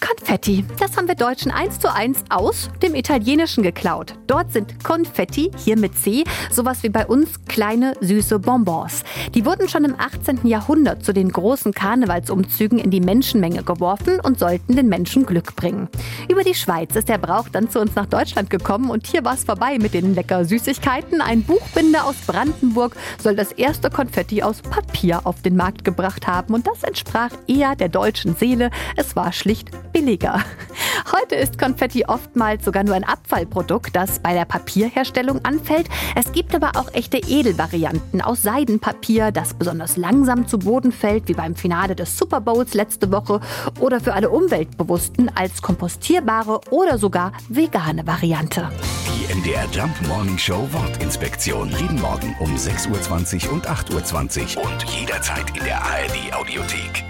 Konfetti, das haben wir Deutschen eins zu eins aus dem Italienischen geklaut. Dort sind Konfetti, hier mit C, sowas wie bei uns kleine süße Bonbons. Die wurden schon im 18. Jahrhundert zu den großen Karnevalsumzügen in die Menschenmenge geworfen und sollten den Menschen Glück bringen. Über die Schweiz ist der Brauch dann zu uns nach Deutschland gekommen und hier war es vorbei mit den lecker Süßigkeiten. Ein Buchbinder aus Brandenburg soll das erste Konfetti aus Papier auf den Markt gebracht haben und das entsprach eher der deutschen Seele. Es war schlicht billiger. Heute ist Konfetti oftmals sogar nur ein Abfallprodukt, das bei der Papierherstellung anfällt. Es gibt aber auch echte Edelvarianten aus Seidenpapier, das besonders langsam zu Boden fällt, wie beim Finale des Super Bowls letzte Woche, oder für alle Umweltbewussten als kompostierbare oder sogar vegane Variante. Die MDR Jump Morning Show Wortinspektion. Jeden Morgen um 6.20 Uhr und 8.20 Uhr und jederzeit in der ARD Audiothek.